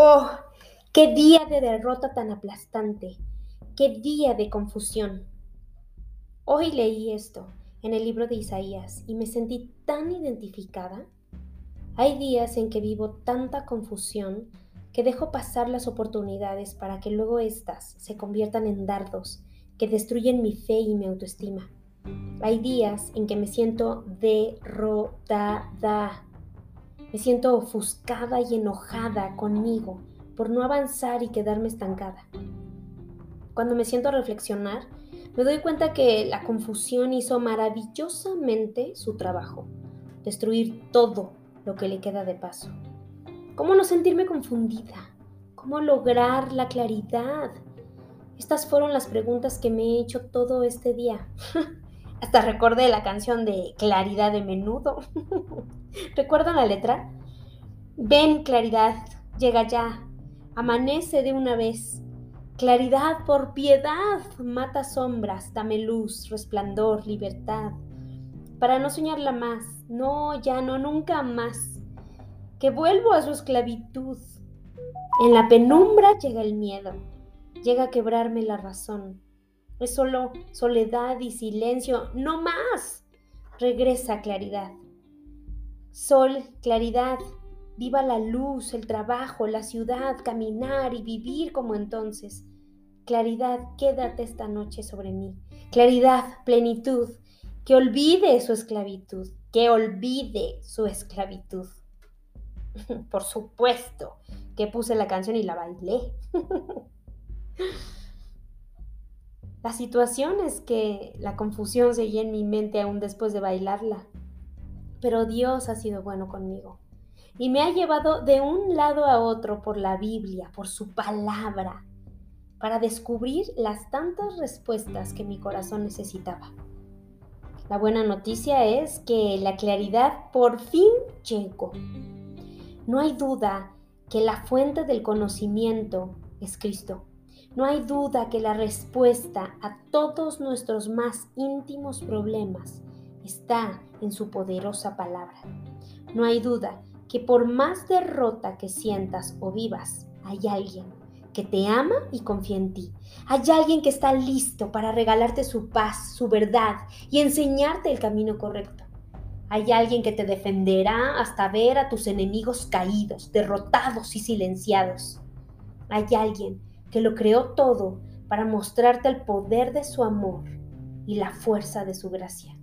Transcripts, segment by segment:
Oh, qué día de derrota tan aplastante, qué día de confusión. Hoy leí esto en el libro de Isaías y me sentí tan identificada. Hay días en que vivo tanta confusión que dejo pasar las oportunidades para que luego éstas se conviertan en dardos que destruyen mi fe y mi autoestima. Hay días en que me siento derrotada me siento ofuscada y enojada conmigo por no avanzar y quedarme estancada. Cuando me siento a reflexionar, me doy cuenta que la confusión hizo maravillosamente su trabajo, destruir todo lo que le queda de paso. ¿Cómo no sentirme confundida? ¿Cómo lograr la claridad? Estas fueron las preguntas que me he hecho todo este día. Hasta recordé la canción de Claridad de Menudo. ¿Recuerdan la letra? Ven, claridad, llega ya, amanece de una vez. Claridad por piedad, mata sombras, dame luz, resplandor, libertad. Para no soñarla más, no, ya no, nunca más. Que vuelvo a su esclavitud. En la penumbra llega el miedo, llega a quebrarme la razón. Es solo soledad y silencio, no más. Regresa claridad. Sol, claridad, viva la luz, el trabajo, la ciudad, caminar y vivir como entonces. Claridad, quédate esta noche sobre mí. Claridad, plenitud, que olvide su esclavitud, que olvide su esclavitud. Por supuesto que puse la canción y la bailé. La situación es que la confusión seguía en mi mente aún después de bailarla. Pero Dios ha sido bueno conmigo y me ha llevado de un lado a otro por la Biblia, por su palabra, para descubrir las tantas respuestas que mi corazón necesitaba. La buena noticia es que la claridad por fin llegó. No hay duda que la fuente del conocimiento es Cristo. No hay duda que la respuesta a todos nuestros más íntimos problemas está en su poderosa palabra. No hay duda que por más derrota que sientas o vivas, hay alguien que te ama y confía en ti. Hay alguien que está listo para regalarte su paz, su verdad y enseñarte el camino correcto. Hay alguien que te defenderá hasta ver a tus enemigos caídos, derrotados y silenciados. Hay alguien que lo creó todo para mostrarte el poder de su amor y la fuerza de su gracia.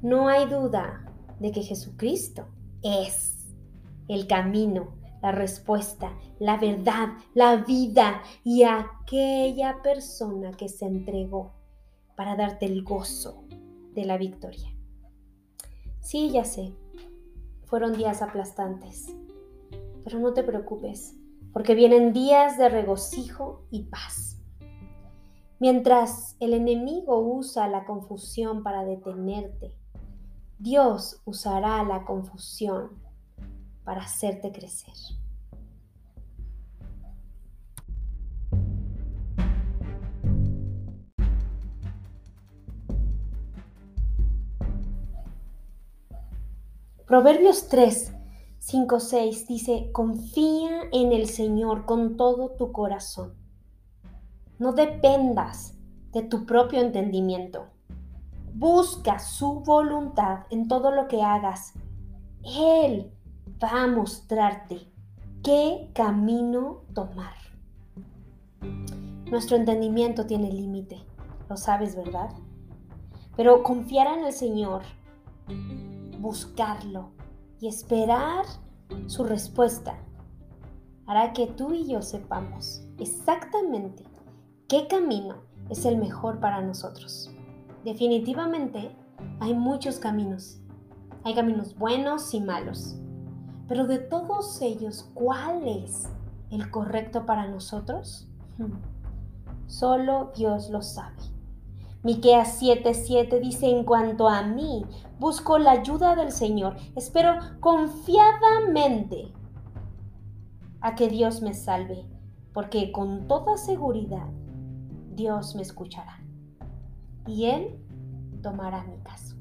No hay duda de que Jesucristo es el camino, la respuesta, la verdad, la vida y aquella persona que se entregó para darte el gozo de la victoria. Sí, ya sé, fueron días aplastantes, pero no te preocupes, porque vienen días de regocijo y paz. Mientras el enemigo usa la confusión para detenerte, Dios usará la confusión para hacerte crecer. Proverbios 3, 5, 6 dice, confía en el Señor con todo tu corazón. No dependas de tu propio entendimiento. Busca su voluntad en todo lo que hagas. Él va a mostrarte qué camino tomar. Nuestro entendimiento tiene límite, lo sabes, ¿verdad? Pero confiar en el Señor, buscarlo y esperar su respuesta hará que tú y yo sepamos exactamente qué camino es el mejor para nosotros. Definitivamente hay muchos caminos. Hay caminos buenos y malos. Pero de todos ellos, ¿cuál es el correcto para nosotros? Hmm. Solo Dios lo sabe. Miqueas 7:7 dice, "En cuanto a mí, busco la ayuda del Señor, espero confiadamente a que Dios me salve, porque con toda seguridad Dios me escuchará." y Él tomará mi caso.